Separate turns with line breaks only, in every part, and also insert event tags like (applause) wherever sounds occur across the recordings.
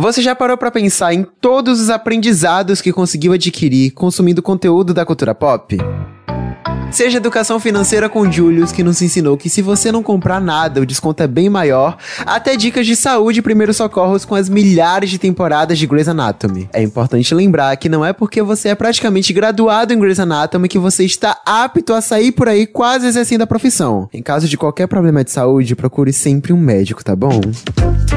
Você já parou para pensar em todos os aprendizados que conseguiu adquirir consumindo conteúdo da cultura pop? Seja Educação Financeira com Julius, que nos ensinou que se você não comprar nada, o desconto é bem maior, até dicas de saúde e primeiros socorros com as milhares de temporadas de Grey's Anatomy. É importante lembrar que não é porque você é praticamente graduado em Grey's Anatomy que você está apto a sair por aí quase exercendo a profissão. Em caso de qualquer problema de saúde, procure sempre um médico, tá bom?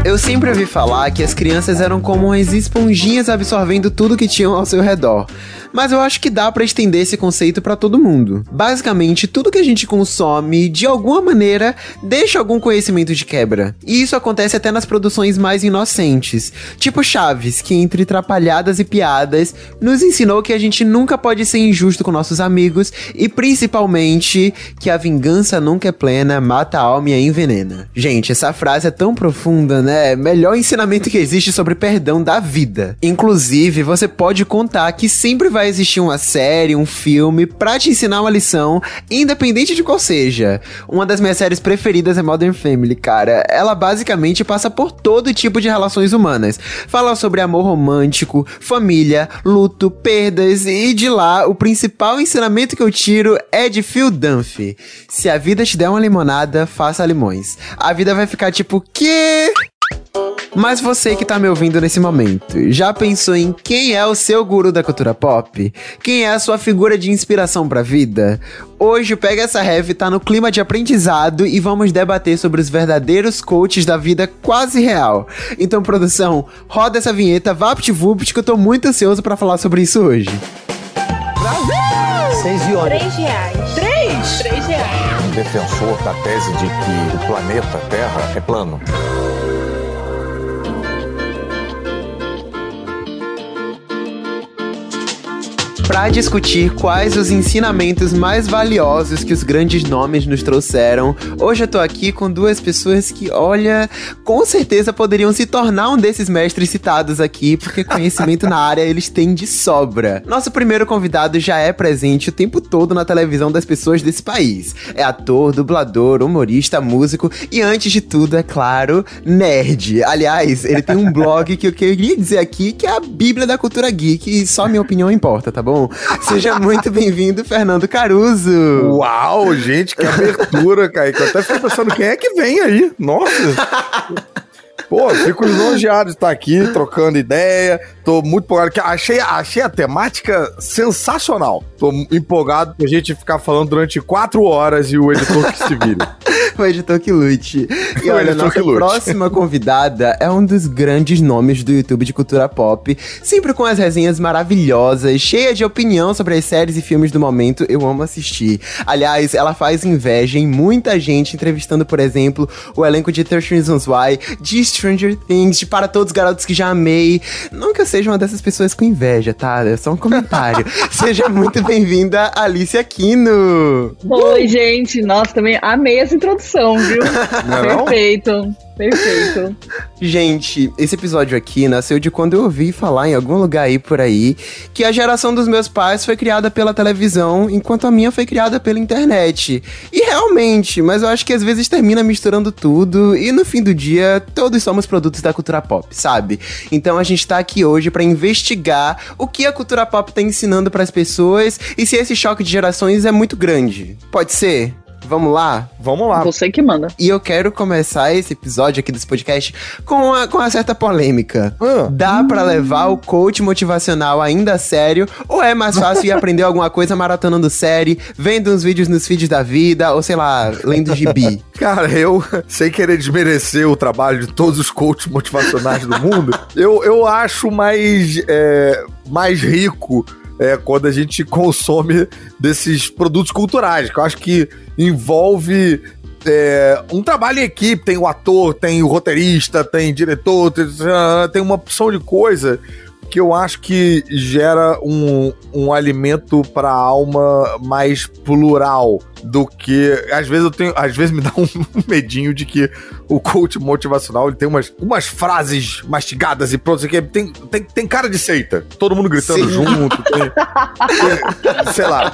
Eu sempre ouvi falar que as crianças eram como umas esponjinhas absorvendo tudo que tinham ao seu redor mas eu acho que dá para estender esse conceito para todo mundo. Basicamente, tudo que a gente consome, de alguma maneira, deixa algum conhecimento de quebra. E isso acontece até nas produções mais inocentes, tipo Chaves, que entre trapalhadas e piadas nos ensinou que a gente nunca pode ser injusto com nossos amigos e principalmente que a vingança nunca é plena, mata a alma e envenena. Gente, essa frase é tão profunda, né? Melhor ensinamento que existe sobre perdão da vida. Inclusive, você pode contar que sempre vai vai existir uma série, um filme pra te ensinar uma lição, independente de qual seja. Uma das minhas séries preferidas é Modern Family, cara. Ela basicamente passa por todo tipo de relações humanas. Fala sobre amor romântico, família, luto, perdas e de lá o principal ensinamento que eu tiro é de Phil Dunphy. Se a vida te der uma limonada, faça limões. A vida vai ficar tipo, que? Mas você que tá me ouvindo nesse momento, já pensou em quem é o seu guru da cultura pop? Quem é a sua figura de inspiração pra vida? Hoje Pega essa Heavy tá no clima de aprendizado e vamos debater sobre os verdadeiros coaches da vida quase real. Então, produção, roda essa vinheta VaptVupt que eu tô muito ansioso para falar sobre isso hoje.
Brasil! Seis
e Três reais.
Três?
Três reais.
Defensor da tese de que o planeta Terra é plano.
Para discutir quais os ensinamentos mais valiosos que os grandes nomes nos trouxeram. Hoje eu tô aqui com duas pessoas que, olha, com certeza poderiam se tornar um desses mestres citados aqui, porque conhecimento na área eles têm de sobra. Nosso primeiro convidado já é presente o tempo todo na televisão das pessoas desse país. É ator, dublador, humorista, músico e, antes de tudo, é claro, nerd. Aliás, ele tem um blog que eu queria dizer aqui que é a Bíblia da Cultura Geek e só minha opinião importa, tá bom? Seja muito bem-vindo, Fernando Caruso.
Uau, gente, que abertura, Kaique. Eu até fiquei pensando quem é que vem aí. Nossa. Pô, fico lisonjeado de estar aqui trocando ideia. Tô muito empolgado. Achei, achei a temática sensacional. Tô empolgado pra gente ficar falando durante quatro horas e o editor que se vira. (laughs)
o editor que lute. E olha, nossa próxima convidada é um dos grandes nomes do YouTube de cultura pop. Sempre com as resenhas maravilhosas, cheia de opinião sobre as séries e filmes do momento. Eu amo assistir. Aliás, ela faz inveja em muita gente, entrevistando, por exemplo, o elenco de 13 Reasons Why, de Stranger Things, de Para Todos os Garotos que Já Amei. Não que eu seja uma dessas pessoas com inveja, tá? É só um comentário. (laughs) Seja muito bem-vinda, Alice Aquino!
Oi, gente! Nossa, também amei essa introdução, viu? Não Perfeito. Não? Perfeito.
Gente, esse episódio aqui nasceu de quando eu ouvi falar em algum lugar aí por aí que a geração dos meus pais foi criada pela televisão, enquanto a minha foi criada pela internet. E realmente, mas eu acho que às vezes termina misturando tudo e no fim do dia todos somos produtos da cultura pop, sabe? Então a gente tá aqui hoje para investigar o que a cultura pop tá ensinando para as pessoas e se esse choque de gerações é muito grande. Pode ser? Vamos lá?
Vamos lá.
Você que manda.
E eu quero começar esse episódio aqui desse podcast com uma, com uma certa polêmica. Uh. Dá para levar o coach motivacional ainda a sério? Ou é mais fácil ir aprender alguma coisa maratonando série, vendo uns vídeos nos feeds da vida, ou sei lá, lendo gibi? (laughs)
Cara, eu, sem querer desmerecer o trabalho de todos os coaches motivacionais do mundo, eu, eu acho mais, é, mais rico é, quando a gente consome desses produtos culturais, que eu acho que envolve é, um trabalho em equipe, tem o ator, tem o roteirista, tem diretor, tem, tem uma opção de coisa que eu acho que gera um, um alimento para a alma mais plural do que às vezes eu tenho, às vezes me (laughs) dá um medinho de que o coach motivacional ele tem umas, umas frases mastigadas e pronto, que tem, tem, tem cara de seita, todo mundo gritando Sim. junto, (laughs) tem, tem, sei lá.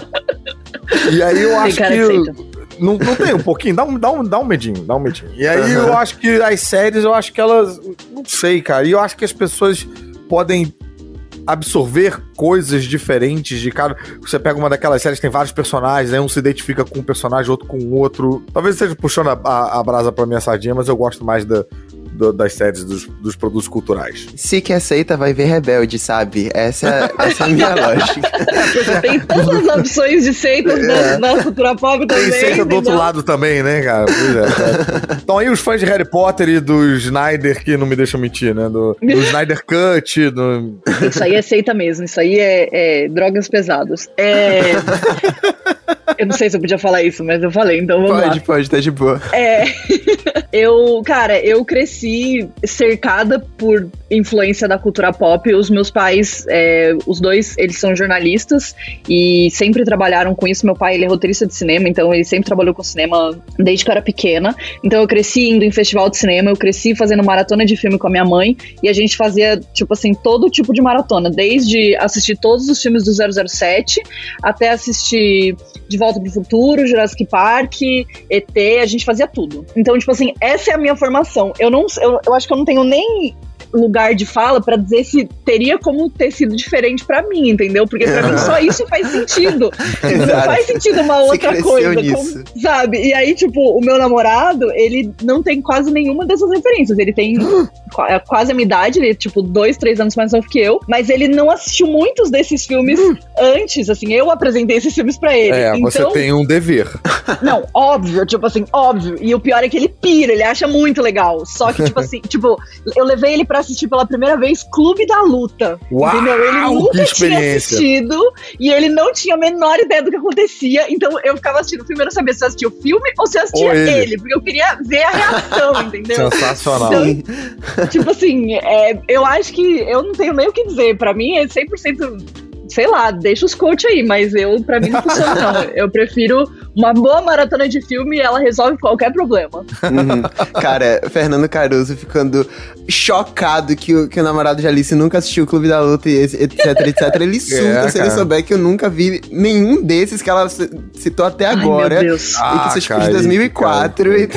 E aí eu acho que Não, não tem um pouquinho? Dá um, dá, um, dá um medinho, dá um medinho. E aí uhum. eu acho que as séries, eu acho que elas. Não sei, cara. E eu acho que as pessoas podem absorver coisas diferentes de cada. Você pega uma daquelas séries tem vários personagens, aí um se identifica com um personagem, outro com o outro. Talvez esteja puxando a, a, a brasa pra minha sardinha, mas eu gosto mais da, do, das séries dos, dos, produtos culturais.
Se que aceita, vai ver Rebelde, sabe? Essa, essa é a minha (laughs) lógica. (laughs)
Tem todas as opções de seitas é. na, cultura pop também.
Tem seita do outro lado também, né, cara? Pois é. Então aí os fãs de Harry Potter e do Snyder, que não me deixam mentir, né? Do, do (laughs) Snyder Cut. Do...
Isso aí é seita mesmo, isso aí é, é drogas pesadas. É... Eu não sei se eu podia falar isso, mas eu falei, então vamos
pode,
lá.
Pode, pode, tá de boa.
É. (laughs) eu, cara, eu cresci cercada por influência da cultura pop. Os meus pais, é, os dois, eles são jornalistas e sempre trabalharam com isso. Meu pai, ele é roteirista de cinema, então ele sempre trabalhou com cinema desde que eu era pequena. Então eu cresci indo em festival de cinema, eu cresci fazendo maratona de filme com a minha mãe e a gente fazia, tipo assim, todo tipo de maratona, desde assistir todos os filmes do 007 até assistir De Volta pro Futuro, Jurassic Park, ET, a gente fazia tudo. Então, tipo assim, essa é a minha formação. Eu não, eu, eu acho que eu não tenho nem lugar de fala para dizer se teria como ter sido diferente para mim, entendeu? Porque para mim só isso faz sentido. (laughs) não faz sentido uma outra coisa, como, sabe? E aí, tipo, o meu namorado, ele não tem quase nenhuma dessas referências. Ele tem (laughs) é quase a minha idade, ele é tipo dois, três anos mais novo que eu, mas ele não assistiu muitos desses filmes antes, assim, eu apresentei esses filmes para ele.
É, então, você tem um dever. (laughs)
Não, óbvio, tipo assim, óbvio. E o pior é que ele pira, ele acha muito legal. Só que, tipo assim, tipo, eu levei ele pra assistir pela primeira vez Clube da Luta.
Uau, entendeu? Ele nunca tinha
assistido e ele não tinha a menor ideia do que acontecia. Então eu ficava assistindo o filme, eu não sabia se eu assistia o filme ou se eu assistia ele. ele. porque eu queria ver a reação, (laughs) entendeu?
Sensacional.
Então, tipo assim, é, eu acho que eu não tenho nem o que dizer. Pra mim é 100% sei lá, deixa os coach aí, mas eu, pra mim, não funciona, não. (laughs) Eu prefiro uma boa maratona de filme e ela resolve qualquer problema.
Uhum. Cara, Fernando Caruso ficando chocado que o, que o namorado de Alice nunca assistiu o Clube da Luta e etc, etc. Ele (laughs) surta é, se ele souber que eu nunca vi nenhum desses que ela citou até agora. Ai, meu Deus. E que são tipo de 2004. E...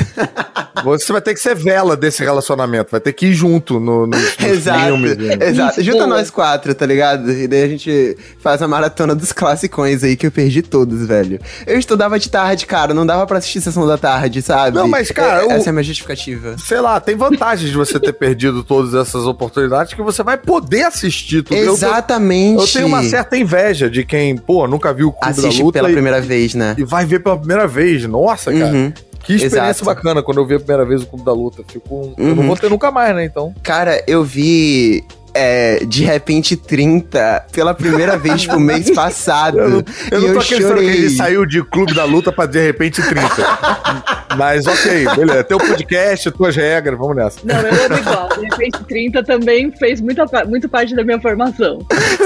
Você vai ter que ser vela desse relacionamento, vai ter que ir junto no, no, (laughs)
Exato.
filmes.
Né? Exato. Junta nós quatro, tá ligado? E daí a gente faz a maratona dos classicões aí que eu perdi todos, velho. Eu estudava de tarde, cara, não dava pra assistir sessão da tarde, sabe?
Não, mas, cara.
É, essa é a minha justificativa.
Sei lá, tem vantagens de você ter perdido todas essas oportunidades que você vai poder assistir tudo.
Exatamente.
Eu, tô, eu tenho uma certa inveja de quem, pô, nunca viu o
Clube Assiste da Luta. pela e, primeira vez, né?
E vai ver pela primeira vez. Nossa, cara. Uhum. Que experiência Exato. bacana quando eu vi a primeira vez o Clube da Luta. Fico, uhum. Eu não uhum. vou ter nunca mais, né? Então.
Cara, eu vi é, de repente 30 pela primeira vez pro mês (laughs) passado. Eu não,
eu não tô acreditando que ele saiu de Clube da Luta pra de repente 30. Mas ok, beleza. Teu podcast, tuas regras, vamos nessa.
Não, eu amo igual. De repente 30 também fez muita, muito parte da minha formação.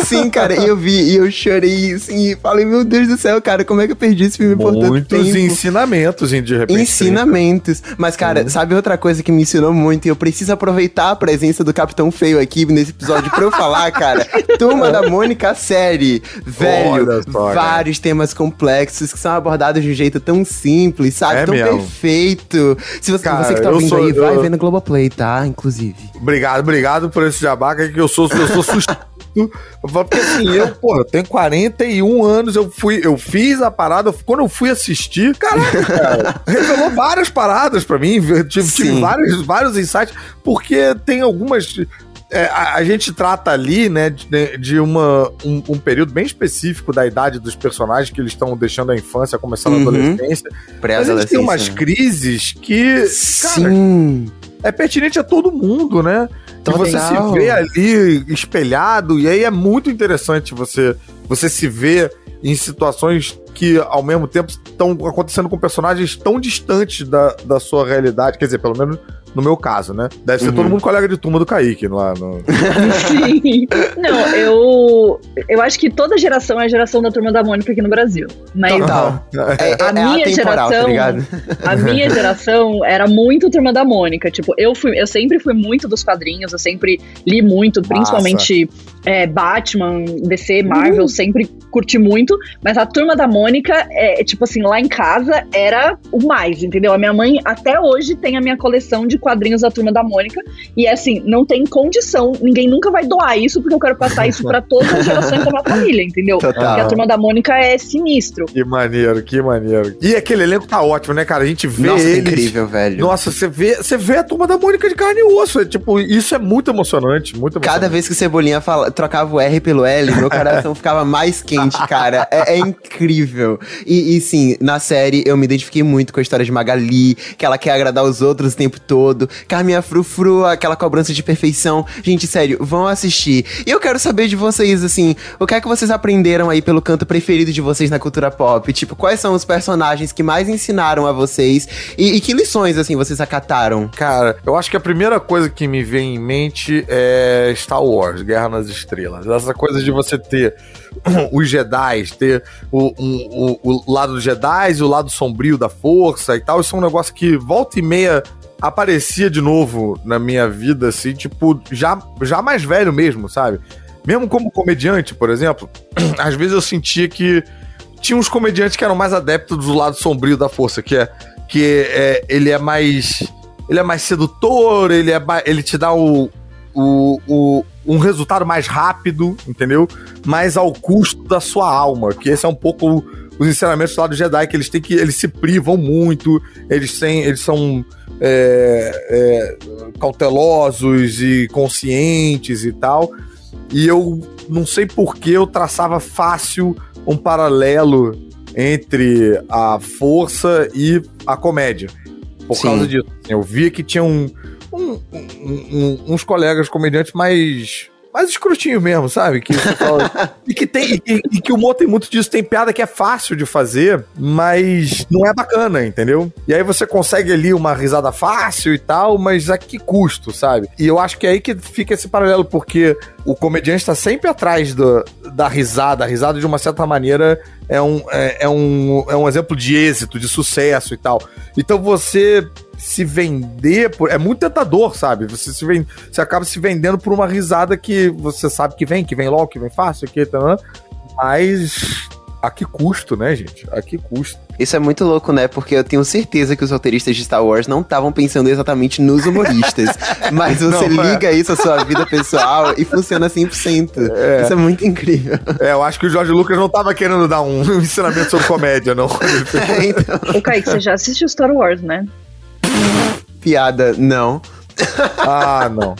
Sim, cara, e eu vi e eu chorei assim, e falei, meu Deus do céu, cara, como é que eu perdi esse filme
por tanto tempo? Muitos ensinamentos, em de repente.
Ensinamentos. 30. Mas, cara, uhum. sabe outra coisa que me ensinou muito? E eu preciso aproveitar a presença do Capitão Feio aqui nesse episódio pra eu falar, cara. (laughs) Turma da Mônica, série. Velho, só, vários temas complexos que são abordados de um jeito tão simples, sabe? É tão mesmo. perfeito. Se você, cara, você que tá ouvindo sou, aí, eu... vai ver no Globoplay, tá? Inclusive.
Obrigado, obrigado por esse jabaca que eu sou, eu sou suspeito. Porque assim, eu, pô, eu tenho 41 anos, eu fui, eu fiz a parada, quando eu fui assistir, caraca, cara, (laughs) revelou várias paradas para mim, tive, tive vários, vários insights, porque tem algumas é, a, a, gente trata ali, né, de, de uma, um, um, período bem específico da idade dos personagens que eles estão deixando a infância, começando uhum. a adolescência. Mas a gente tem umas crises que,
Sim.
Cara, é pertinente a todo mundo, né? Total. E você se vê ali espelhado, e aí é muito interessante você, você se ver em situações que, ao mesmo tempo, estão acontecendo com personagens tão distantes da, da sua realidade, quer dizer, pelo menos no meu caso, né? Deve ser uhum. todo mundo colega de turma do Kaique lá no...
Sim. (laughs) Não, eu. Eu acho que toda geração é a geração da turma da Mônica aqui no Brasil. Mas
Total. (laughs)
É, é, a é minha tá geração. Tá a minha geração era muito turma da Mônica. Tipo, eu fui, eu sempre fui muito dos quadrinhos, eu sempre li muito, principalmente. Massa é, Batman, DC, Marvel, uhum. sempre curti muito, mas a Turma da Mônica, é, tipo assim, lá em casa era o mais, entendeu? A minha mãe até hoje tem a minha coleção de quadrinhos da Turma da Mônica, e é assim, não tem condição, ninguém nunca vai doar isso, porque eu quero passar isso para todas as gerações da minha família, entendeu? Total. Porque a Turma da Mônica é sinistro.
Que maneiro, que maneiro. E aquele elenco tá ótimo, né, cara? A gente vê
Nossa, eles... incrível, velho.
Nossa, você vê, você vê a Turma da Mônica de carne e osso, é, tipo, isso é muito emocionante, muito emocionante.
Cada vez que o Cebolinha fala, trocava o R pelo L, meu coração (laughs) ficava mais quente, cara. É, é incrível. E, e, sim, na série eu me identifiquei muito com a história de Magali, que ela quer agradar os outros o tempo todo. Carminha Frufru, aquela cobrança de perfeição. Gente, sério, vão assistir. E eu quero saber de vocês, assim, o que é que vocês aprenderam aí pelo canto preferido de vocês na cultura pop? Tipo, quais são os personagens que mais ensinaram a vocês? E, e que lições, assim, vocês acataram?
Cara, eu acho que a primeira coisa que me vem em mente é Star Wars, Guerra nas Estrelas. Essa coisa de você ter (clears throat) os Jedi, ter o, um, o, o lado dos Jedi o lado sombrio da força e tal. Isso é um negócio que volta e meia aparecia de novo na minha vida, assim, tipo, já, já mais velho mesmo, sabe? Mesmo como comediante, por exemplo, (clears throat) às vezes eu sentia que tinha uns comediantes que eram mais adeptos do lado sombrio da força, que é que é, ele é mais ele é mais sedutor, ele é ele te dá o, o, o, um resultado mais rápido, entendeu? Mas ao custo da sua alma, que esse é um pouco os ensinamentos lá do Jedi, que eles têm que. Eles se privam muito, eles, têm, eles são é, é, cautelosos e conscientes e tal. E eu não sei por que eu traçava fácil um paralelo entre a força e a comédia. Por Sim. causa disso. Eu via que tinha um, um, um, uns colegas comediantes mais mais escrutinho mesmo, sabe? Que fala... (laughs) e que tem e, e, que o humor tem muito disso, tem piada que é fácil de fazer, mas não é bacana, entendeu? E aí você consegue ali uma risada fácil e tal, mas a que custo, sabe? E eu acho que é aí que fica esse paralelo, porque o comediante está sempre atrás do, da risada. A risada, de uma certa maneira, é um, é, é, um, é um exemplo de êxito, de sucesso e tal. Então você se vender por. É muito tentador, sabe? Você, se vende, você acaba se vendendo por uma risada que você sabe que vem, que vem logo, que vem fácil, que tá, mas a que custo, né, gente? A que custo?
Isso é muito louco, né? Porque eu tenho certeza que os roteiristas de Star Wars não estavam pensando exatamente nos humoristas. (laughs) mas você não, liga é. isso à sua vida pessoal e funciona 100%. É. Isso é muito incrível.
É, eu acho que o Jorge Lucas não estava querendo dar um (laughs) ensinamento sobre comédia, não. (laughs)
É, então... Ô, Kaique, você já assistiu Star Wars, né?
Piada, não.
Ah, não.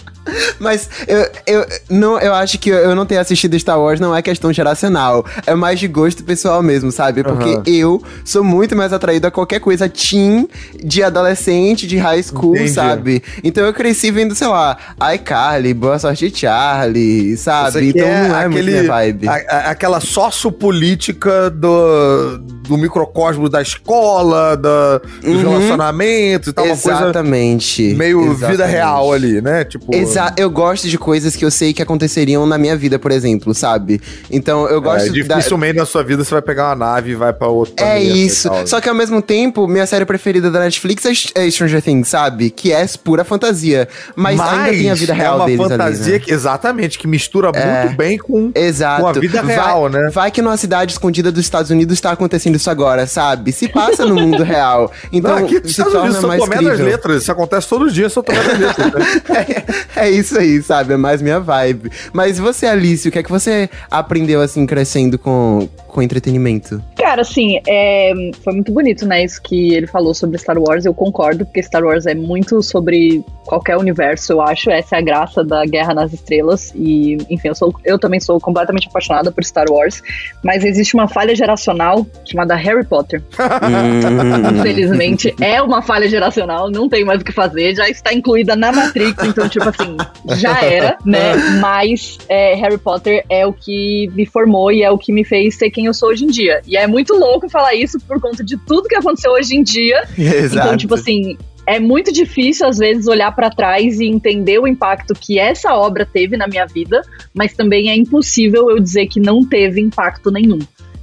Mas eu, eu, não, eu acho que eu não ter assistido Star Wars não é questão geracional. É mais de gosto pessoal mesmo, sabe? Porque uhum. eu sou muito mais atraído a qualquer coisa teen, de adolescente, de high school, Entendi. sabe? Então eu cresci vendo, sei lá, iCarly, Boa Sorte Charlie, sabe? Então é não é aquele, muito minha vibe. A,
a, aquela sociopolítica do, do microcosmo da escola, da, dos uhum. relacionamentos e tal.
Exatamente.
Meio
Exatamente.
vida real ali, né?
Tipo... Exatamente eu gosto de coisas que eu sei que aconteceriam na minha vida, por exemplo, sabe? Então eu gosto.
É, dificilmente da... na sua vida você vai pegar uma nave e vai pra outro
É isso. Só que ao mesmo tempo, minha série preferida da Netflix é, é Stranger Things, sabe? Que é pura fantasia. Mas, mas ainda tem a vida real é uma fantasia ali,
né? que, exatamente, que mistura é, muito bem com,
exato.
com a vida real,
vai,
né?
Vai que numa cidade escondida dos Estados Unidos está acontecendo isso agora, sabe? Se passa no mundo (laughs) real. Então, Não, aqui se Estados Unidos são tomé das
letras. Isso acontece todos os dias, são tomé das letras. Né? (laughs)
é, é isso aí, sabe? É mais minha vibe. Mas você, Alice, o que é que você aprendeu, assim, crescendo com, com entretenimento?
Cara, assim, é, foi muito bonito, né? Isso que ele falou sobre Star Wars. Eu concordo, porque Star Wars é muito sobre qualquer universo, eu acho. Essa é a graça da Guerra nas Estrelas. E, enfim, eu, sou, eu também sou completamente apaixonada por Star Wars. Mas existe uma falha geracional chamada Harry Potter. Hum. Infelizmente, é uma falha geracional, não tem mais o que fazer, já está incluída na Matrix, então, tipo assim, já era, né? (laughs) Mas é, Harry Potter é o que me formou e é o que me fez ser quem eu sou hoje em dia. E é muito louco falar isso por conta de tudo que aconteceu hoje em dia. (laughs)
Exato.
Então, tipo assim, é muito difícil, às vezes, olhar para trás e entender o impacto que essa obra teve na minha vida, mas também é impossível eu dizer que não teve impacto nenhum,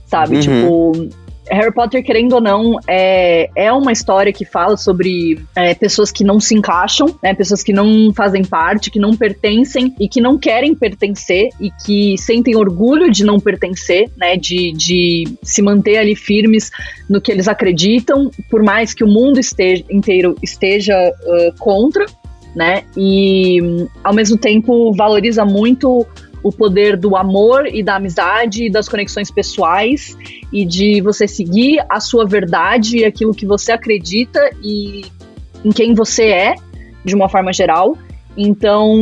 sabe? Uhum. Tipo, Harry Potter, querendo ou não, é, é uma história que fala sobre é, pessoas que não se encaixam, né? Pessoas que não fazem parte, que não pertencem e que não querem pertencer e que sentem orgulho de não pertencer, né? De, de se manter ali firmes no que eles acreditam, por mais que o mundo esteja, inteiro esteja uh, contra, né? E ao mesmo tempo valoriza muito o poder do amor e da amizade e das conexões pessoais e de você seguir a sua verdade e aquilo que você acredita e em quem você é, de uma forma geral. Então,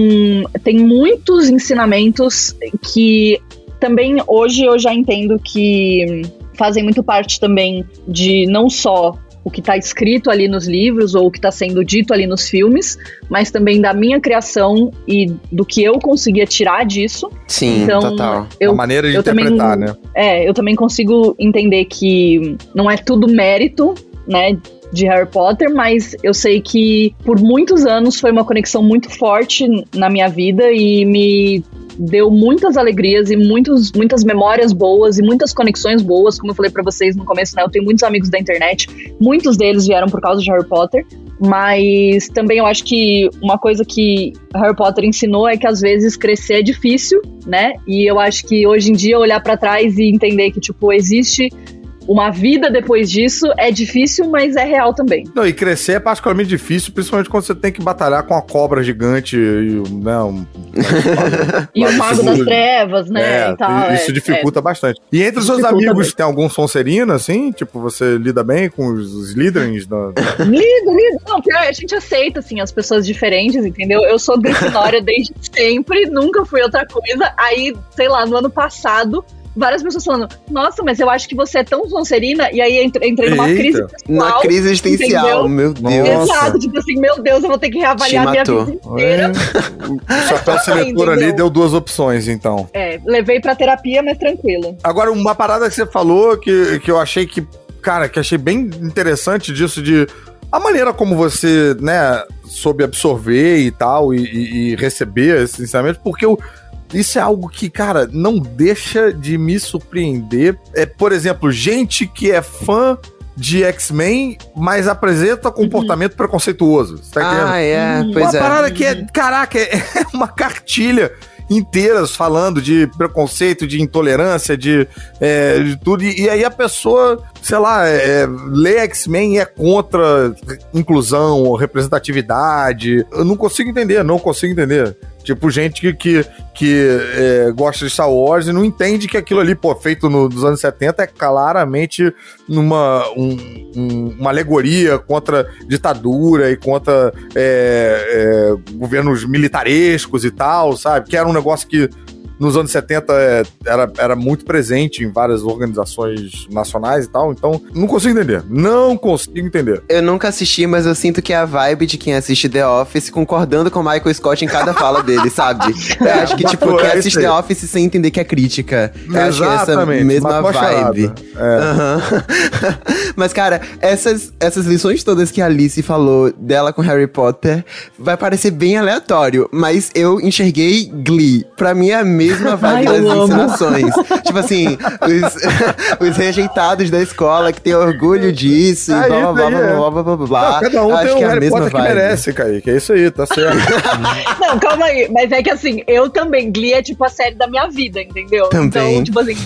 tem muitos ensinamentos que também hoje eu já entendo que fazem muito parte também de não só o que está escrito ali nos livros ou o que está sendo dito ali nos filmes, mas também da minha criação e do que eu conseguia tirar disso.
Sim,
então,
total.
Eu,
a maneira de interpretar,
também,
né?
É, eu também consigo entender que não é tudo mérito, né? De Harry Potter, mas eu sei que por muitos anos foi uma conexão muito forte na minha vida e me deu muitas alegrias e muitos, muitas memórias boas e muitas conexões boas, como eu falei para vocês no começo, né? Eu tenho muitos amigos da internet, muitos deles vieram por causa de Harry Potter, mas também eu acho que uma coisa que Harry Potter ensinou é que às vezes crescer é difícil, né? E eu acho que hoje em dia olhar para trás e entender que tipo existe uma vida depois disso é difícil, mas é real também.
Não, e crescer é particularmente difícil, principalmente quando você tem que batalhar com a cobra gigante e, né, um, (laughs)
e o Mago das Trevas, né?
É, tal, isso
é,
dificulta é. bastante. E entre os seus amigos, bem. tem algum Sonserino, assim? Tipo, você lida bem com os, os Slytherins? (laughs) Da...
lido, lido. Não, pior, a gente aceita, assim, as pessoas diferentes, entendeu? Eu sou Grifinória (laughs) desde sempre, nunca fui outra coisa. Aí, sei lá, no ano passado várias pessoas falando, nossa, mas eu acho que você é tão Sonserina, e aí entrei numa Eita. crise
pessoal. Na crise existencial, entendeu? meu Deus.
Exato, tipo assim, meu Deus, eu vou ter que reavaliar a minha vida inteira.
o chapéu (laughs) seletor ali deu duas opções, então.
É, levei pra terapia, mas tranquilo.
Agora, uma parada que você falou que, que eu achei que, cara, que achei bem interessante disso de a maneira como você, né, soube absorver e tal, e, e, e receber esse ensinamento, porque eu isso é algo que, cara, não deixa de me surpreender. É, por exemplo, gente que é fã de X-Men, mas apresenta comportamento uhum. preconceituoso. Você tá entendendo?
Ah, é.
Uhum.
Pois
uma
é.
parada que é, caraca, é uma cartilha inteiras falando de preconceito, de intolerância, de, é, de tudo. E, e, aí a pessoa, sei lá, é, lê X-Men e é contra inclusão ou representatividade. Eu não consigo entender, não consigo entender. Tipo, gente que, que, que é, gosta de Star Wars e não entende que aquilo ali, pô, feito no, nos anos 70 é claramente numa, um, um, uma alegoria contra ditadura e contra é, é, governos militarescos e tal, sabe? Que era um negócio que nos anos 70 é, era, era muito presente em várias organizações nacionais e tal, então não consigo entender. Não consigo entender.
Eu nunca assisti, mas eu sinto que é a vibe de quem assiste The Office concordando com o Michael Scott em cada fala dele, (laughs) sabe? Eu acho que, tipo, quem assiste The Office sem entender que é crítica. Eu acho que é essa mesma vibe. É. Uhum. (laughs) mas, cara, essas, essas lições todas que a Alice falou dela com Harry Potter vai parecer bem aleatório, mas eu enxerguei Glee. Pra mim é a mesma mesma vibe Ai, das ensinações. tipo assim, os, (laughs) os, rejeitados da escola que tem orgulho disso e blá, blá, blá, blá, blá, blá, blá, blá.
Cada um Acho tem um que é Harry mesma Potter vibe. que merece, Kaique. É isso aí, tá certo. (laughs)
Não, calma aí. Mas é que assim, eu também, Glee é tipo a série da minha vida, entendeu?
Também.
Então, tipo assim,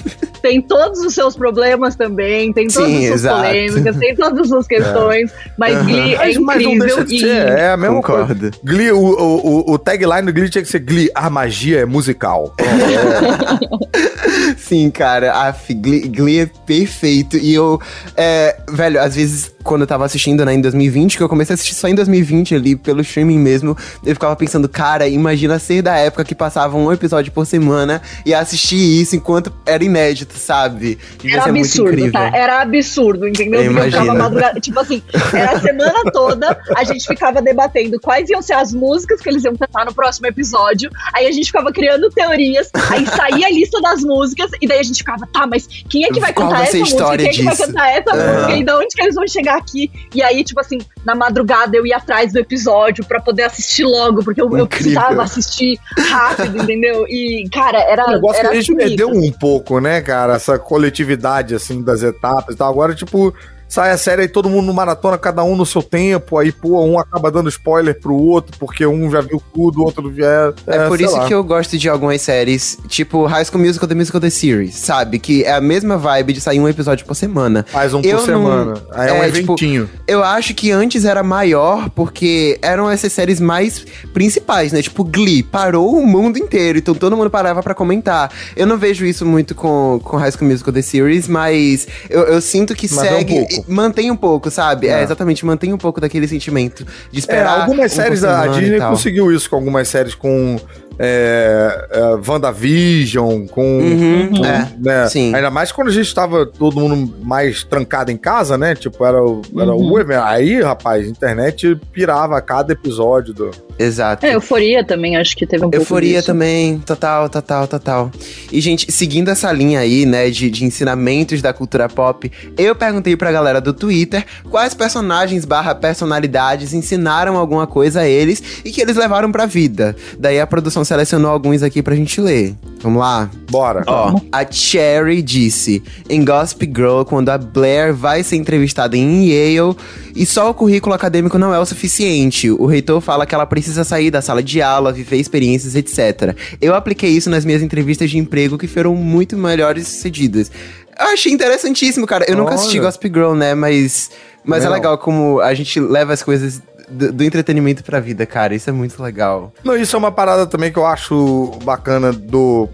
tem todos os seus problemas também, tem todas Sim, as suas exato. polêmicas, tem todas as suas questões, é. mas uhum. Glee é mas, incrível. Mas e...
É a mesma Concordo. coisa. Glee, o, o, o tagline do Glee tinha que ser Glee, a magia é musical. (laughs) (laughs)
Sim, cara, a Glee, Glee é perfeito. E eu, é, velho, às vezes quando eu tava assistindo, né, em 2020, que eu comecei a assistir só em 2020 ali, pelo streaming mesmo, eu ficava pensando, cara, imagina ser da época que passava um episódio por semana e assistir isso enquanto era inédito, sabe?
Devia era absurdo, tá? Era absurdo, entendeu? Eu madrugada, tipo assim, era a semana toda, a gente ficava debatendo quais iam ser as músicas que eles iam cantar no próximo episódio, aí a gente ficava criando teorias, aí saía a lista das músicas e daí a gente ficava, tá, mas quem é que vai
Qual
cantar essa música? Quem é que vai cantar essa
Aham.
música? E de onde que eles vão chegar aqui? E aí, tipo assim, na madrugada eu ia atrás do episódio pra poder assistir logo, porque eu, eu precisava assistir rápido, entendeu? E, cara, era.
O negócio
era
que a gente perdeu um pouco, né, cara? Essa coletividade, assim, das etapas e tal. Agora, tipo, sai a série aí todo mundo no maratona, cada um no seu tempo. Aí, pô, um acaba dando spoiler pro outro, porque um já viu tudo, o outro já.
É, por isso que eu gosto de algumas séries, tipo High School Musical, The Musical, The Series, sabe? Que é a mesma vibe de sair um episódio por semana.
Faz um
eu
por
não-
semana. Aí é, um
é, tipo,
eventinho.
Eu acho que antes era maior porque eram essas séries mais principais, né? Tipo Glee, parou o mundo inteiro, então todo mundo parava pra comentar. Eu não vejo isso muito com, com High School Musical The Series, mas eu, eu sinto que
Mas é um
segue,
pouco.
Mantém um pouco, sabe? É.
É.
exatamente, mantém um pouco daquele sentimento de
É,
esperar.
algumas
um
séries, a
semana e
Disney conseguiu isso com algumas séries com. É, é, WandaVision, com.
Uhum,
com,
é,
né?
sim.
Ainda mais quando a gente tava todo mundo mais trancado em casa, né? Tipo, era, o- era
Uhum.
o evento. Aí, rapaz, a internet pirava a cada episódio do.
Exato.
É, euforia também, acho que teve um pouco
Euforia
disso.
também, total, total, total. E, gente, seguindo essa linha aí, né, de, de ensinamentos da cultura pop, eu perguntei pra galera do Twitter quais personagens barra personalidades ensinaram alguma coisa a eles e que eles levaram pra vida. Daí a produção selecionou alguns aqui pra gente ler. Vamos lá?
Bora.
Ó, a Cherry disse em Gossip Girl, quando a Blair vai ser entrevistada em Yale, e só o currículo acadêmico não é o suficiente. O reitor fala que ela precisa sair da sala de aula, viver experiências, etc. Eu apliquei isso nas minhas entrevistas de emprego, que foram muito melhores sucedidas. Eu achei interessantíssimo, cara. Eu nunca assisti
Olha.
Gossip Girl, né? Mas, mas é legal como a gente leva as coisas do, do entretenimento pra vida, cara. Isso é muito legal.
Não, isso é uma parada também que eu acho bacana do.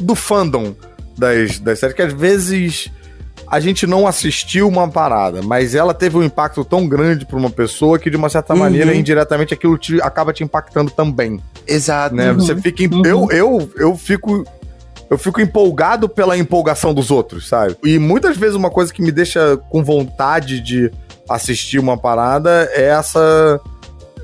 do fandom das, das séries, que às vezes a gente não assistiu uma parada, mas ela teve um impacto tão grande pra uma pessoa que, de uma certa
Uhum.
maneira, indiretamente, aquilo te, acaba te impactando também.
Exato.
né? Você fica. em-
Uhum.
Eu, eu, eu fico. Eu fico empolgado pela empolgação dos outros, sabe? E muitas vezes uma coisa que me deixa com vontade de assistir uma parada é essa.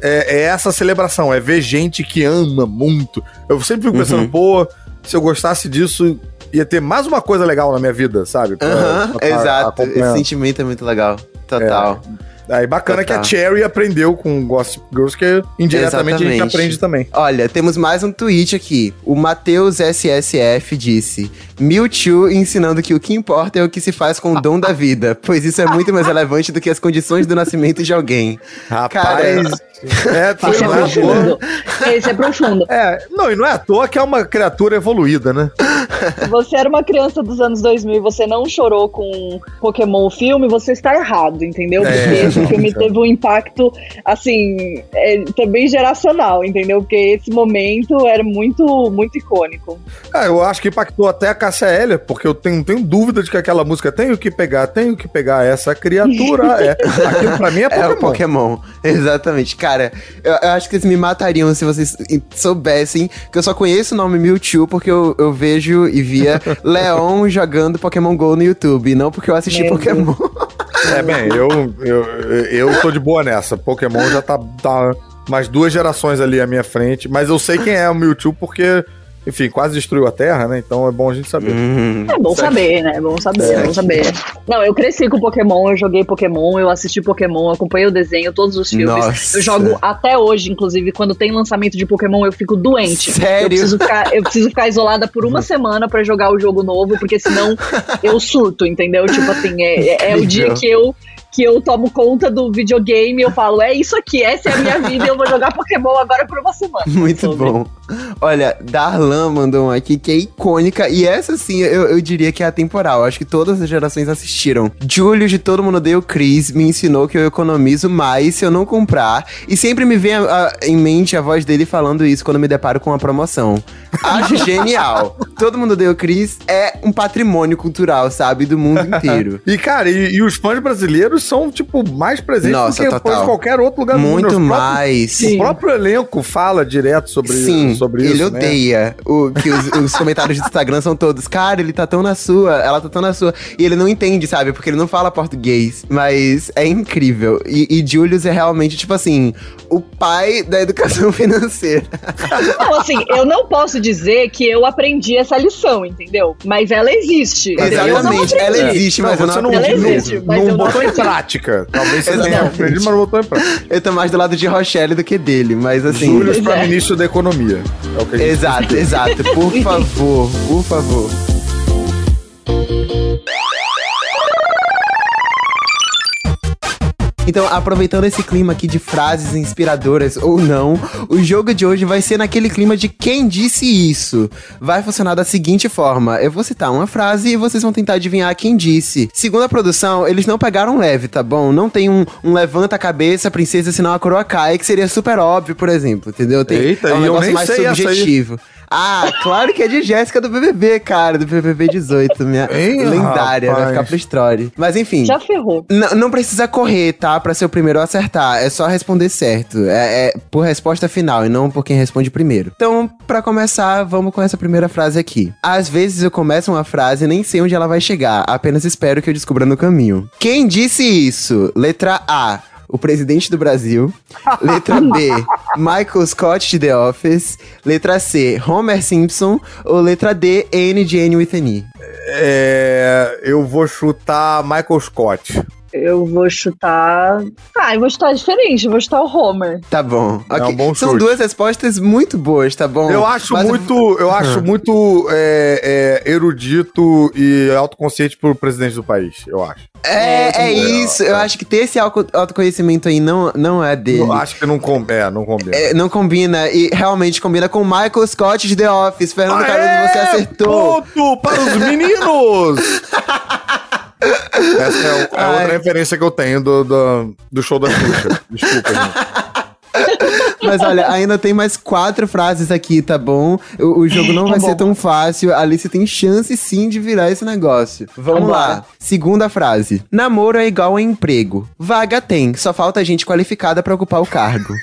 É, é essa celebração, é ver gente que ama muito. Eu sempre fico pensando,
Uhum.
pô, se eu gostasse disso, ia ter mais uma coisa legal na minha vida, sabe?
Aham,
tá
exato. Esse sentimento é muito legal. Total.
Aí bacana que a
Total.
Cherry aprendeu com Gossip Girls, que indiretamente a gente
Exatamente.
aprende também.
Olha, temos mais um tweet aqui. O Matheus SSF disse: Mewtwo ensinando que o que importa é o que se faz com o dom da vida, pois isso é muito mais relevante do que as condições do nascimento de alguém.
Rapaz, (laughs) é, foi
Esse é
é
profundo. Esse é profundo.
É, não, e não é à toa que é uma criatura evoluída, né?
Você era uma criança dos anos 2000 e você não chorou com Pokémon o filme, você está errado, entendeu? Porque
É,
esse filme teve um impacto, assim, é, também geracional, entendeu? Porque esse momento era muito, muito icônico.
Ah, eu acho que impactou até a Cássia Eller, porque eu tenho, não tenho dúvida de que aquela música tem o que pegar, tem o que pegar essa criatura. (laughs) É, aquilo pra mim é
É o
Pokémon.
Pokémon. (laughs) Exatamente. Cara, eu, eu acho que eles me matariam se vocês soubessem que eu só conheço o nome Mewtwo porque eu, eu vejo e via (laughs) Leon jogando Pokémon GO no YouTube, não porque eu assisti
Meu
Pokémon.
É, bem, eu, eu, eu tô de boa nessa. Pokémon já tá, tá mais duas gerações ali à minha frente, mas eu sei quem é o Mewtwo porque, enfim, quase destruiu a Terra, né? Então é bom a gente saber.
Hum,
É bom
que-
saber, né? É bom saber, é bom saber. Não, eu cresci com Pokémon, eu joguei Pokémon, eu assisti Pokémon, acompanhei o desenho, todos os filmes.
Nossa.
Eu jogo até hoje, inclusive, quando tem lançamento de Pokémon, eu fico doente.
Sério?
Eu preciso ficar, eu preciso ficar isolada por uma semana pra jogar o jogo novo, porque senão eu surto, entendeu? Tipo assim, é, é- é o dia que eu que eu tomo conta do videogame, eu falo, é isso aqui, essa é a minha vida, eu vou jogar Pokémon agora por uma semana.
Muito
Sobre.
bom. Olha, Darlan mandou uma aqui que é icônica. E essa sim, eu, eu diria que é atemporal. Acho que todas as gerações assistiram. Júlio de Todo Mundo Deu Cris me ensinou que eu economizo mais se eu não comprar. E sempre me vem a- a- em mente a voz dele falando isso quando me deparo com uma promoção. Acho (laughs) genial. Todo Mundo Deu Cris é um patrimônio cultural, sabe? Do mundo inteiro. (laughs)
E, cara, e, e os fãs brasileiros são, tipo, mais presentes
Nossa,
do que
total.
depois qualquer outro lugar do mundo.
Muito
próprios-
mais.
O próprio elenco fala direto sobre,
Sim.
Sobre
ele
isso, né?
odeia o, que os, os comentários do Instagram são todos, cara, ele tá tão na sua, ela tá tão na sua. E ele não entende, sabe? Porque ele não fala português. Mas é incrível. E, e Julius é realmente, tipo assim, o pai da educação (laughs) financeira.
Não, assim, eu não posso dizer que eu aprendi essa lição, entendeu? Mas ela existe. Eu não
Exatamente, ela existe, mas eu não
você não,
aprendi
Ela
não,
existe, mas
não
eu não
botou em
aprendi.
prática. Talvez você tenha aprendido, mas não botou em prática.
Eu tô mais do lado de Rochelle do que dele, mas assim.
Júlio para
é.
ministro da Economia. É o que a gente
Exato, exato. Por (laughs) favor, por favor. Então, aproveitando esse clima aqui de frases inspiradoras ou não, o jogo de hoje vai ser naquele clima de quem disse isso. Vai funcionar da seguinte forma: eu vou citar uma frase e vocês vão tentar adivinhar quem disse. Segundo a produção, eles não pegaram leve, tá bom? Não tem um, um levanta a cabeça, princesa, senão a coroa cai, que seria super óbvio, por exemplo, entendeu? Tem,
Eita,
é um negócio mais
sei essa aí.
Ah, claro que é de Jéssica do BBB, cara, do BBB 18, minha
Hein,
lendária, vai
rapaz.
ficar pro story. Mas enfim,
Já ferrou.
Não precisa correr, tá? Pra ser o primeiro a acertar. É só responder certo. É, é por resposta final e não por quem responde primeiro. Então, pra começar, vamos com essa primeira frase aqui. Às vezes eu começo uma frase e nem sei onde ela vai chegar, apenas espero que eu descubra no caminho. Quem disse isso? Letra A. O presidente do Brasil. Letra B. (laughs) Michael Scott de The Office. Letra C. Homer Simpson. Ou letra D. N de N with an E.
É, eu vou chutar Michael Scott.
Eu vou chutar. Ah, eu vou chutar diferente. Eu vou chutar o Homer.
Tá bom.
É
Ok.
um bom
São
chute.
duas respostas muito boas, tá bom?
Eu acho
Mas-
muito, eu acho muito é, é, erudito e autoconsciente pro presidente do país, eu acho.
É, é
É,
isso. Eu acho que ter esse auto- autoconhecimento aí não, não é dele.
Eu acho que não, com, é, não combina.
É, não combina. E realmente combina com Michael Scott de The Office. Fernando
Aê,
Caruso, você acertou.
Ponto para os meninos! (laughs) Essa é, é
Ai.
outra referência que eu tenho do, do, do show da Xuxa. Desculpa, gente. (laughs)
Mas olha, ainda tem mais quatro frases aqui, tá bom? O, o jogo não
Tá
vai
bom.
ser tão fácil. A Alice tem chance sim de virar esse negócio. Vamos
Vambora.
lá. Segunda frase. Namoro é igual a emprego. Vaga tem, só falta gente qualificada pra ocupar o cargo.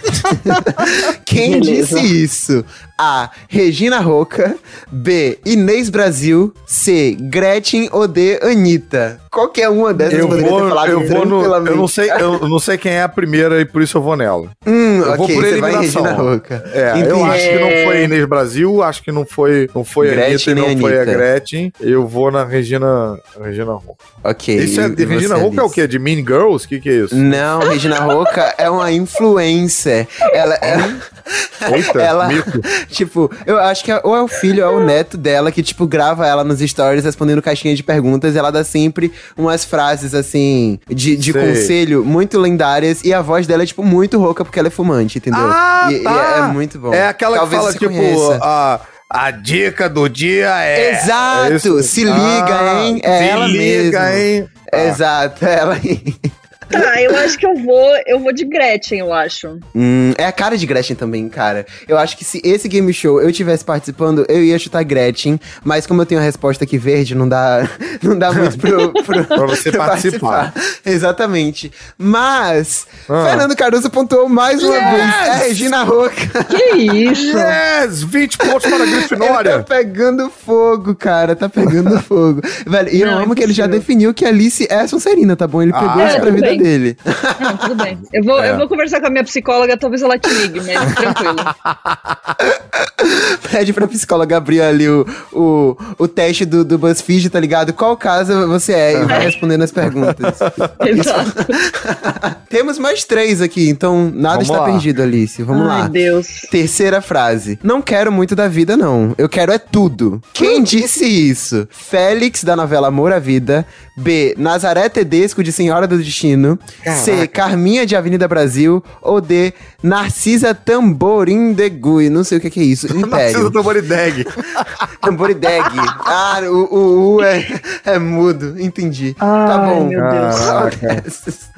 (laughs) Quem
Beleza.
disse isso? A. Regina Roca. B. Inês Brasil. C. Gretchen ou D. Anitta. Qualquer uma dessas
Eu
poderia ter
vou,
falado
eu vou no.
tranquilamente.
Eu não, sei, eu não sei quem é a primeira e por isso eu vou nela.
Hum,
Eu vou
ok,
por eliminação.
Regina Roca.
É, eu acho que não foi Inês Brasil, acho que não foi, não foi a
Gretchen
Anitta e não foi a
Anitta.
Gretchen. Eu vou na Regina, Regina Roca.
Ok.
Isso é, Regina Roca é o quê? De Mean Girls? O que, que é isso?
Não, Regina Roca é uma influencer. Ela é. (laughs)
Eita,
ela,
mico.
tipo, eu acho que é- ou é o filho ou é o neto dela que, tipo, grava ela nos stories respondendo caixinha de perguntas e ela dá sempre umas frases, assim, de, de
Sei.
conselho muito lendárias e a voz dela é, tipo, muito rouca porque ela é fumante, entendeu?
Ah,
e, e
tá.
é, é muito bom.
É aquela
Talvez
que fala, tipo,
conheça.
a, a dica do dia é...
Exato,
é
se liga, hein? É
se
ela
liga,
mesmo.
hein? Ah,
Exato, é ela aí.
Tá, eu acho que eu vou. Eu vou de Gretchen, eu acho.
Hum, é a cara de Gretchen também, cara. Eu acho que se esse game show eu tivesse participando, eu ia chutar Gretchen, mas como eu tenho a resposta aqui verde, não dá, (laughs) não dá muito pro, (laughs) pro
Pra você
pra
participar.
Exatamente. Mas,
Ah.
Fernando Caruso pontuou mais uma
Yes!
vez. É a Regina Roca.
Que isso?
Yes! 20 pontos para a
Ele tá
Grifinória.
pegando fogo, cara. Tá pegando fogo. Velho, e eu
Não,
amo que ele já definiu que a Alice é Sonserina, tá bom? Ele
Ah,
pegou
é,
isso pra vida
bem.
dele.
Não, tudo bem. Eu vou,
É.
eu vou conversar com a minha psicóloga, talvez ela te ligue, mas (laughs) tranquilo.
Pede pra psicóloga abrir ali o, o, o teste do, do BuzzFeed, tá ligado? Qual casa você é? E vai respondendo as perguntas. (laughs)
Exato. (laughs)
Temos mais três aqui, então nada
Vamos
está
lá.
perdido, Alice. Vamos
Ai,
lá.
Deus.
Terceira frase. Não quero muito da vida, não. Eu quero é tudo. Quem disse isso? Félix, da novela Amor à Vida. B. Nazaré Tedesco, de Senhora do Destino. C. Carminha, de Avenida Brasil. Ou D. Narcisa Tamborindegui. Não sei o que, que é isso. (laughs) Império.
Tamborideg.
Tamborideg. (laughs) Ah, o, o U é, é mudo. Entendi. tá
Ai,
bom.
meu Deus.
Caraca.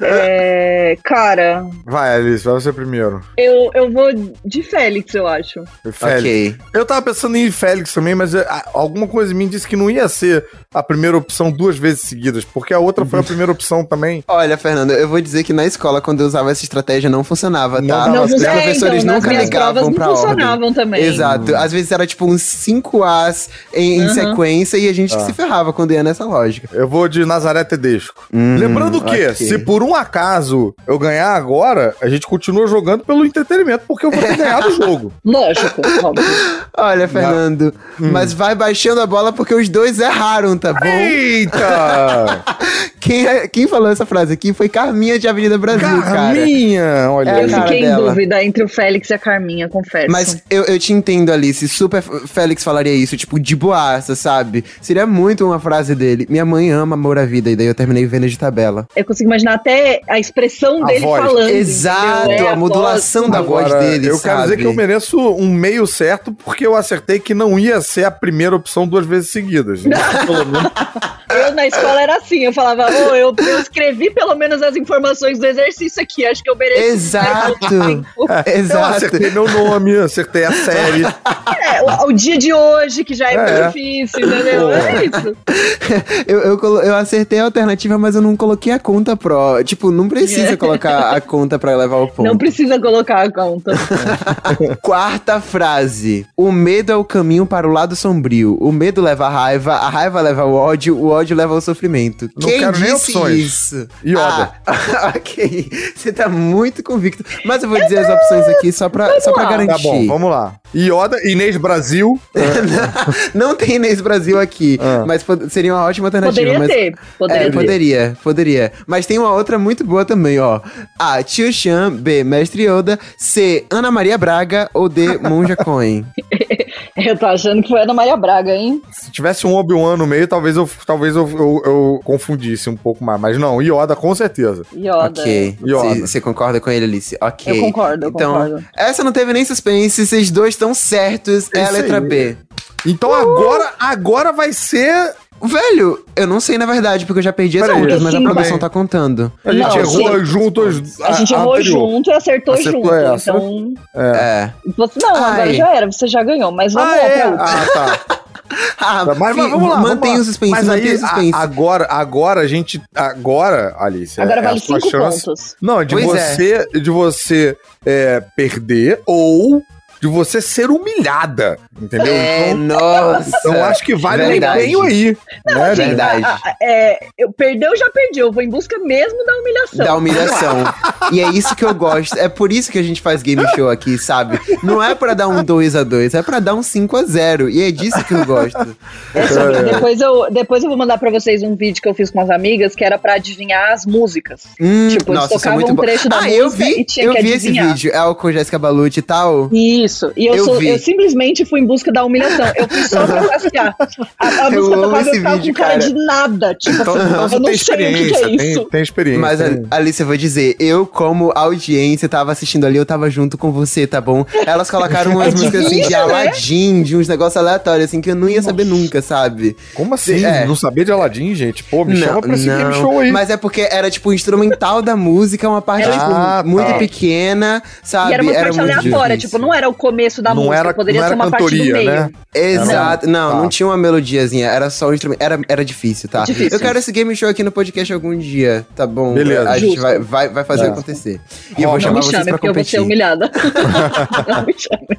(laughs)
É, cara,
Vai, Alice, vai você primeiro.
eu, eu vou de Félix, eu acho.
Félix.
Ok.
Eu tava pensando em Félix também, mas é, a- alguma coisa em mim disse que não ia ser a primeira opção duas vezes seguidas, porque a outra foi a primeira opção também.
Olha, Fernando eu vou dizer que na escola, quando eu usava essa estratégia, não funcionava,
Não
tá?
dava
Os
certo.
professores
então,
nunca ligavam pra
não
ordem.
funcionavam também.
Exato. Às vezes era tipo uns 5 As em, em
Uhum.
sequência e a gente que
Ah.
se ferrava quando ia nessa lógica.
Eu vou de Nazaré Tedesco.
Hum,
Lembrando que,
ok.
se por um acaso eu ganhar agora, a gente continua jogando pelo entretenimento, porque eu vou ter ganhado o jogo. (laughs)
Lógico, óbvio.
Olha, Fernando,
Hum.
mas vai baixando a bola porque os dois erraram, tá bom?
Eita! (laughs) (laughs)
Quem, é- quem falou essa frase aqui foi Carminha de Avenida Brasil, cara.
Carminha! Olha
É,
aí.
Eu
cara
fiquei em
dela.
dúvida entre o Félix e a Carminha, confesso.
Mas eu, eu te entendo, Alice. Super Félix falaria isso, tipo, de boaça, sabe? Seria muito uma frase dele. Minha mãe ama amor à vida. E daí eu terminei vendo de tabela.
eu consigo imaginar até a expressão
A
dele
voz.
falando.
Exato?
É,
a modulação
voz.
da voz
Agora,
dele,
eu quero
sabe?
dizer que eu mereço um meio certo, porque eu acertei que não ia ser a primeira opção duas vezes seguidas. Então, (laughs) pelo menos-
Eu na escola era assim, eu falava, ô, eu, eu escrevi pelo menos as informações do exercício aqui, acho que eu mereço. (laughs) (laughs)
Exato.
Eu
Exato.
acertei meu nome, acertei a série.
É, o, o dia de hoje, que já é,
É.
muito difícil, entendeu?
Pô.
É isso. (laughs)
Eu, eu, eu acertei a alternativa, mas eu não coloquei a conta pro. Tipo, não precisa
É.
colocar a conta pra levar o ponto.
Não precisa colocar a conta.
Quarta frase. O medo é o caminho para o lado sombrio. O medo leva a raiva, a raiva leva o ódio, o ódio leva ao sofrimento.
Não
Quem
quero nem
disse
opções.
isso?
Yoda.
Ah, (laughs) ok. Você tá muito convicto. Mas eu vou dizer as opções aqui só pra, só pra
lá.
garantir.
Tá bom, vamos lá. Yoda, Inês Brasil. (laughs)
Não tem Inês Brasil aqui,
Ah.
mas seria uma ótima alternativa.
Poderia
mas...
ter. Poderia
É,
ter.
poderia, poderia. Mas tem uma outra muito boa também, ó. A. Tio Chan, B. Mestre Yoda, C. Ana Maria Braga ou D. Monja (laughs) Coen. (laughs)
Eu tô achando que foi a Ana Maria Braga, hein?
Se tivesse um Obi-Wan no meio, talvez eu, talvez eu, eu, eu confundisse um pouco mais. Mas não, Yoda, com certeza.
Yoda.
Ok.
Yoda.
Você concorda com ele, Alice? Ok.
Eu concordo, eu
então,
concordo.
Essa não teve nem suspense, vocês dois estão certos. É a letra
aí.
B.
Então agora, agora vai ser.
Velho, eu não sei na verdade, porque eu já perdi as
Peraí,
contas, mas a
sim,
produção
bem.
tá contando.
A gente
Não,
errou
sim.
juntos.
A gente errou
anterior.
junto e acertou,
Acertou
junto.
essa.
Então,
É.
você, não, agora
Ai.
já era, você já ganhou. Mas vamos
Ah,
lá
é?
pra outra.
Ah, tá. (laughs)
Ah,
Mas, mas vamos lá.
Mantém
vamos
o
lá.
suspense,
Mas
mantém
aí,
o suspense.
a- agora, agora a gente. Agora, Alice.
Agora
é
vale
a sua
cinco
chance.
pontos.
Não, de
Pois é.
você, de você é, perder ou de você ser humilhada. Entendeu?
É,
Então,
nossa.
então acho que vale um
Verdade.
empenho aí. né,
Assim,
gente?
verdade.
a- a- é, eu perdeu, já perdi. Eu vou em busca mesmo da humilhação.
Da humilhação. e é isso que eu gosto. É por isso que a gente faz game show aqui, sabe? Não é pra dar um 2 a 2 é pra dar um 5 a 0 E é disso que eu gosto.
É.
depois, eu, depois eu vou mandar pra vocês um vídeo que eu fiz com as amigas, que era pra adivinhar as músicas.
Hum,
Tipo, eles
nossa, isso é
tocavam
muito
um
bom.
trecho da
Ah, eu
música
vi,
e tinha
eu
que
vi esse vídeo. É o com Jéssica Balucci e tal.
Isso. E eu,
Eu
sou- eu simplesmente fui em busca da humilhação. Eu fui só pra passear. A, a
Eu
música tocava
esse
eu ficava
vídeo,
com cara, de nada. Tipo,
Então,
assim,
então
eu não sei o que, é isso.
tem, tem experiência.
Mas,
tem-
Alice, eu vou dizer, eu, como audiência, tava assistindo ali, eu tava junto com você, tá bom? Elas colocaram (laughs) umas
É
músicas assim de
né?
Aladdin, de uns negócios aleatórios, assim, que eu não ia saber nunca, sabe?
Como assim?
É.
Não saber de Aladdin, gente? Pô, me chama pra esse game show aí.
Mas é porque era, tipo, o instrumental da música, uma parte,
Era-
tipo,
Ah,
muito
tá.
pequena, sabe?
E era uma parte
muito
aleatória,
difícil.
tipo, não era o começo da
Não
música,
era-
poderia
não
ser
era
uma parte do
cantoria,
meio.
né?
Exato. Não,
Tá.
não tinha uma melodiazinha, era só o instrumento. Era, era difícil, tá?
Difícil.
Eu quero esse game show aqui no podcast algum dia, tá bom?
Beleza.
A gente
Justo.
vai, vai, vai fazer
É.
acontecer. E eu vou
Não
chamar
Não me
vocês
chame,
pra
porque eu vou ser
competir.
humilhada. (laughs) não me chame.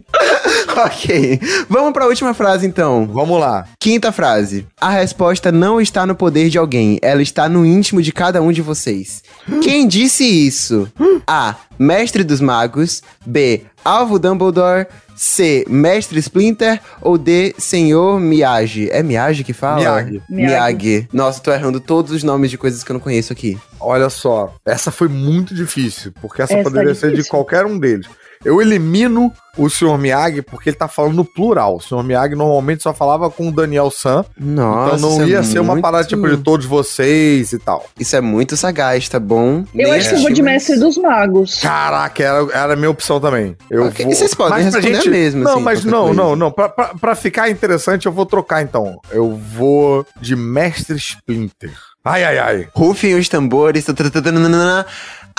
ok. Vamos pra última frase, então.
Vamos lá.
Quinta frase. A resposta não está no poder de alguém, ela está no íntimo de cada um de vocês. Quem disse isso? A. Mestre dos Magos. B. Alvo Dumbledore. C. Mestre Splinter. Ou D. Senhor Miyagi. É Miyagi que fala?
Miyagi.
Miyagi. Nossa, tô errando todos os nomes de coisas que eu não conheço aqui.
Olha só, essa foi muito difícil, porque essa,
Essa
poderia
é
ser de qualquer um deles. Eu elimino o Sr. Miyagi porque ele tá falando no plural. O Sr. Miyagi normalmente só falava com o Daniel San,
Nossa,
então não
isso é
ia ser uma
muito-
parada tipo de todos vocês e tal.
Isso é muito sagaz, tá bom?
Eu
Nem
acho que eu vou de Mestre dos Magos.
Caraca, era, era a minha opção também. Eu
Ok,
vou...
e vocês podem
Mas pra
responder mesmo,
Não,
assim,
mas não,
coisa.
não, não. Pra, pra, pra ficar interessante, eu vou trocar então. Eu vou de Mestre Splinter. Ai, ai, ai.
Rufem os tambores.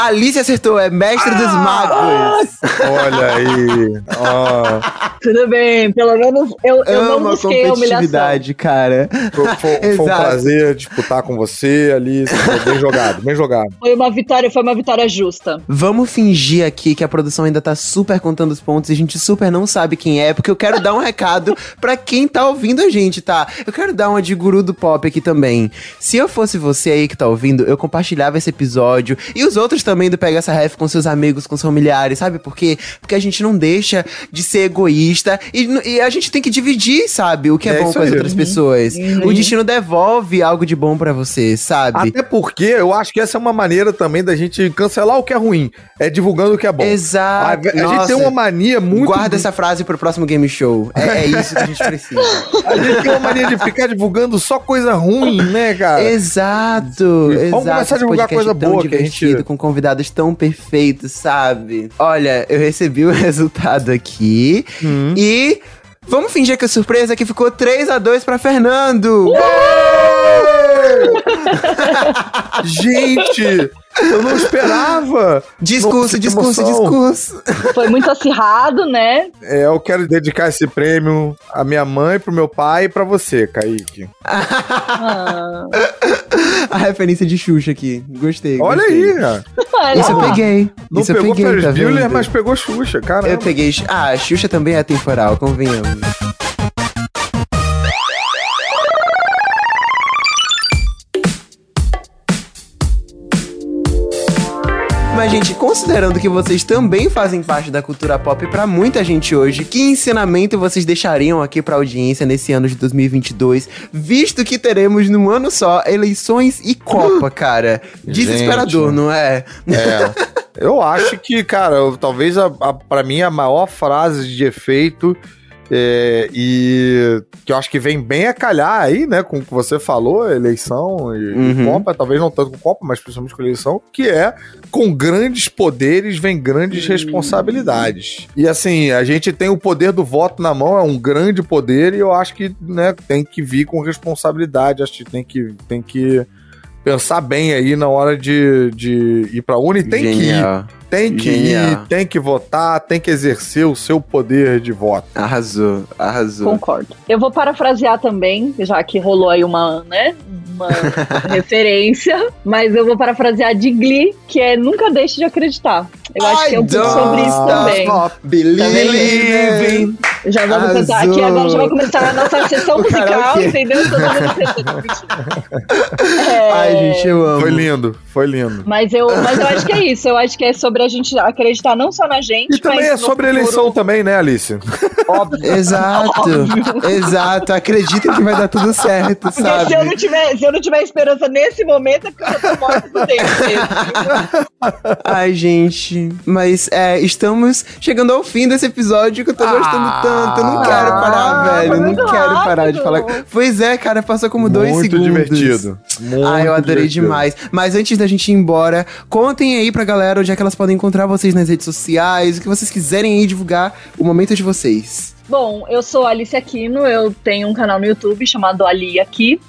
Alice acertou, é mestre dos magos.
Olha aí. Ó,
Tudo bem, pelo menos eu, eu não
Amo a
busquei a
competitividade, cara.
foi, foi- foi um prazer disputar com você, Alice. Foi Bem jogado, bem jogado.
Foi uma vitória, foi uma vitória justa.
Vamos fingir aqui que a produção ainda tá super contando os pontos e a gente super não sabe quem é, porque eu quero dar um recado pra quem tá ouvindo a gente, tá? Eu quero dar uma de guru do pop aqui também. Se eu fosse você aí que tá ouvindo, eu compartilhava esse episódio e os outros também do Pega essa Ref com seus amigos, com seus familiares, sabe por quê? Porque a gente não deixa de ser egoísta e, e a gente tem que dividir, sabe? O que é,
É
bom com as outras pessoas. O destino devolve algo de bom pra você, sabe?
Até porque eu acho que essa é uma maneira também da gente cancelar o que é ruim. É divulgando o que é bom. A,
Exato.
a gente
Nossa.
tem uma mania muito.
Guarda essa frase pro próximo game show. É, é isso que a gente precisa. (laughs)
A gente tem uma mania de ficar divulgando só coisa ruim, né, cara?
exato,
Vamos
exato.
começar a divulgar coisa
tão
boa que a gente-
divertido, com convidados tão perfeitos, sabe? Olha, eu recebi o (laughs) resultado aqui
Hum.
e vamos fingir que a surpresa é que ficou 3 a 2 pra Fernando. (laughs)
Gente, eu não esperava.
Discurso,
Nossa,
discurso, discurso.
Foi muito acirrado, né?
É, eu quero dedicar esse prêmio à minha mãe, pro meu pai e pra você, Kaique.
Ah,
A referência de Xuxa aqui. Gostei.
Olha
gostei.
aí, cara.
Isso eu peguei.
Não
Isso eu
pegou
peguei,
Ferris
tá
Bueller, mas pegou Xuxa, cara.
Eu peguei. Ah, a Xuxa também é atemporal, convenhamos. Mas, gente, considerando que vocês também fazem parte da cultura pop pra muita gente hoje, que ensinamento vocês deixariam aqui pra audiência nesse ano de 2022, visto que teremos num ano só eleições e Copa, cara? Desesperador,
Gente.
não é?
É. Eu acho que, cara, eu- talvez a, a, pra mim a maior frase de efeito é, e que eu acho que vem bem a calhar aí, né, com o que você falou, eleição e, e
Uhum.
Copa, talvez não tanto com Copa, mas principalmente com eleição, que é com grandes poderes vem grandes responsabilidades. E assim, a gente tem o poder do voto na mão, é um grande poder e eu acho que, né, tem que vir com responsabilidade, acho que tem que, tem que pensar bem aí na hora de, de ir pra e tem que ir. Tem que
Genial.
ir, tem que votar, tem que exercer o seu poder de voto.
Arrasou, arrasou.
Concordo. Eu vou parafrasear também, já que rolou aí uma, né, uma (laughs) referência, mas eu vou parafrasear de Glee, que é nunca deixe de acreditar. Eu acho que é um pouco sobre isso também.
stop believing.
Já vamos
Arrasou.
cantar aqui, agora já vai começar a nossa sessão (laughs) musical, entendeu? Todo mundo cantando. Mentira. (laughs) É,
Ai, gente, eu amo.
Foi lindo, foi lindo.
Mas eu, mas eu acho que é isso. Eu acho que é sobre a gente acreditar não só na gente,
E também é
no
sobre a
futuro.
eleição também, né, Alice?
Óbvio.
Exato, exato. Acredita que vai dar tudo certo,
Porque se eu,
sabe?
não tiver, se eu não tiver esperança nesse momento, é porque eu já tô morta por dentro. (laughs)
Ai, gente. Mas é, estamos chegando ao fim desse episódio que eu tô gostando
Ah,
tanto. Eu não quero parar,
foi
velho. Eu não quero parar de
rápido.
falar. Pois é, cara, passou como dois
Muito
segundos.
divertido. Muito
ah, eu adorei
divertido.
demais. Mas antes da gente ir embora, contem aí pra galera onde é que elas podem encontrar vocês nas redes sociais, o que vocês quiserem aí divulgar o momento de vocês.
Bom, eu sou a Alice Aquino, eu tenho um canal no YouTube chamado Ali Aqui.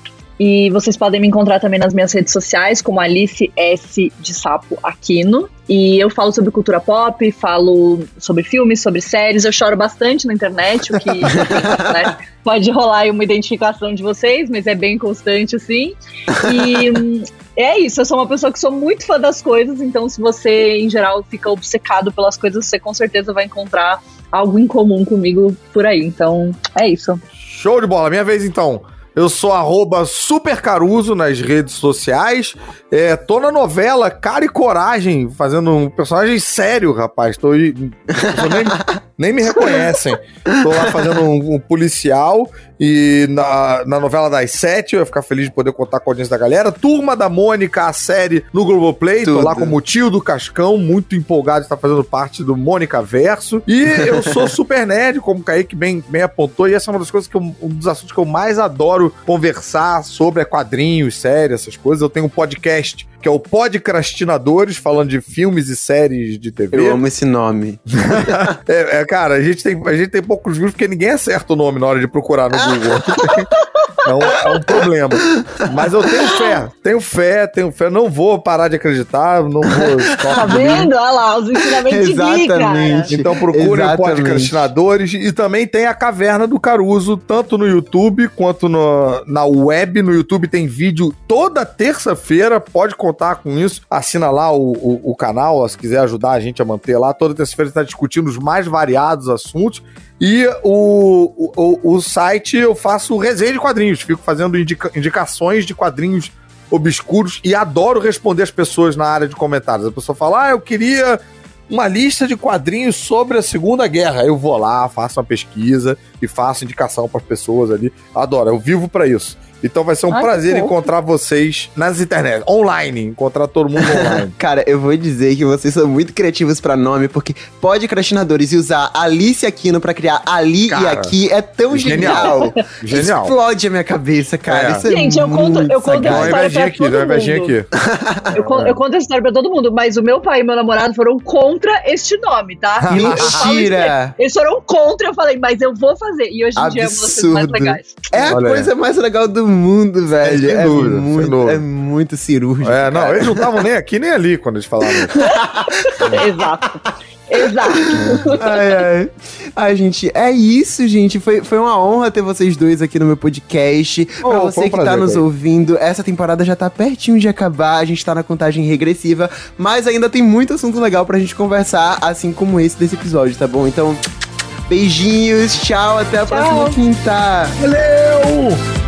E vocês podem me encontrar também nas minhas redes sociais, como Alice S de Sapo Aquino. E eu falo sobre cultura pop, falo sobre filmes, sobre séries. Eu choro bastante na internet, o que (laughs) né, pode rolar aí uma identificação de vocês, mas é bem constante assim. E hum, é isso, eu sou uma pessoa que sou muito fã das coisas, então se você, em geral, fica obcecado pelas coisas, você com certeza vai encontrar algo em comum comigo por aí. Então, é isso.
Show de bola, minha vez então. Eu sou arroba supercaruso nas redes sociais. É, tô na novela Cara e Coragem, fazendo um personagem sério, rapaz. Tô (laughs) aí. nem, nem me reconhecem. Tô lá fazendo um, um policial. E na, na novela das sete, eu ia ficar feliz de poder contar com a audiência da galera. Turma da Mônica, a série no Globoplay. Tô
Tudo.
lá como tio do Cascão, muito empolgado de estar fazendo parte do Mônica Verso. E eu sou super nerd, como o Kaique bem, bem apontou. E essa é uma das coisas que eu, um dos assuntos que eu mais adoro conversar sobre é quadrinhos, séries, essas coisas. Eu tenho um podcast que é o Podcrastinadores, falando de filmes e séries de TV.
Eu amo esse nome. (laughs)
É, é, cara, a gente, tem, a gente tem poucos views porque ninguém acerta o nome na hora de procurar no (laughs) Google. É um, é um problema. Mas eu tenho fé, tenho fé, tenho fé. Não vou parar de acreditar, não vou. (laughs)
Tá vendo? Olha lá, os ensinamentos de.
Exatamente.
Então procurem o. Podcastinadores e também tem a Caverna do Caruso, tanto no YouTube quanto no- na web. No YouTube tem vídeo toda terça-feira, pode contar com isso. Assina lá o, o- o canal, se quiser ajudar a gente a manter lá. Toda terça-feira está discutindo os mais variados assuntos. E o, o, o- o site eu faço resenha de quadrinhos, fico fazendo indica- indicações de quadrinhos obscuros e adoro responder as pessoas na área de comentários. A pessoa fala: Ah, eu queria uma lista de quadrinhos sobre a Segunda Guerra. Eu vou lá, faço uma pesquisa e faço indicação para as pessoas ali. Adoro, eu vivo para isso. Então vai ser um
Ai,
prazer encontrar vocês nas internet, online, encontrar todo mundo (laughs) online.
Cara, eu vou dizer que vocês são muito criativos pra nome, porque podcastinadores e usar Alice Aquino pra criar Ali e
Cara,
Aqui é tão
genial.
genial. (laughs) Explode a minha cabeça, cara.
É.
Isso é
Gente, eu conto- eu conto
Dá uma
sagaz.
história
invejinha
pra
aqui, dá uma
todo
invejinha
mundo.
aqui. (laughs)
Eu, con- eu conto essa história pra todo mundo, mas o meu pai e meu namorado foram contra este nome, tá?
Mentira!
Eles foram contra, eu falei, mas eu vou fazer. E hoje em dia é uma das coisas mais
Absurdo.
legais.
É a
Olha
coisa mais legal do mundo, velho. é,
dúvida, sem
muito, é muito cirúrgico.
É, não,
cara.
eles não estavam nem aqui nem ali quando eles falaram isso. (laughs)
Exato. Exato.
Ai, ai. Ai, gente, é isso, gente. Foi, foi uma honra ter vocês dois aqui no meu podcast.
Oh,
pra você
um
que tá
prazer,
nos
cara.
ouvindo, essa temporada já tá pertinho de acabar. A gente tá na contagem regressiva, mas ainda tem muito assunto legal pra gente conversar, assim como esse desse episódio, tá bom? Então, beijinhos, tchau, até a
Tchau.
próxima quinta.
Valeu!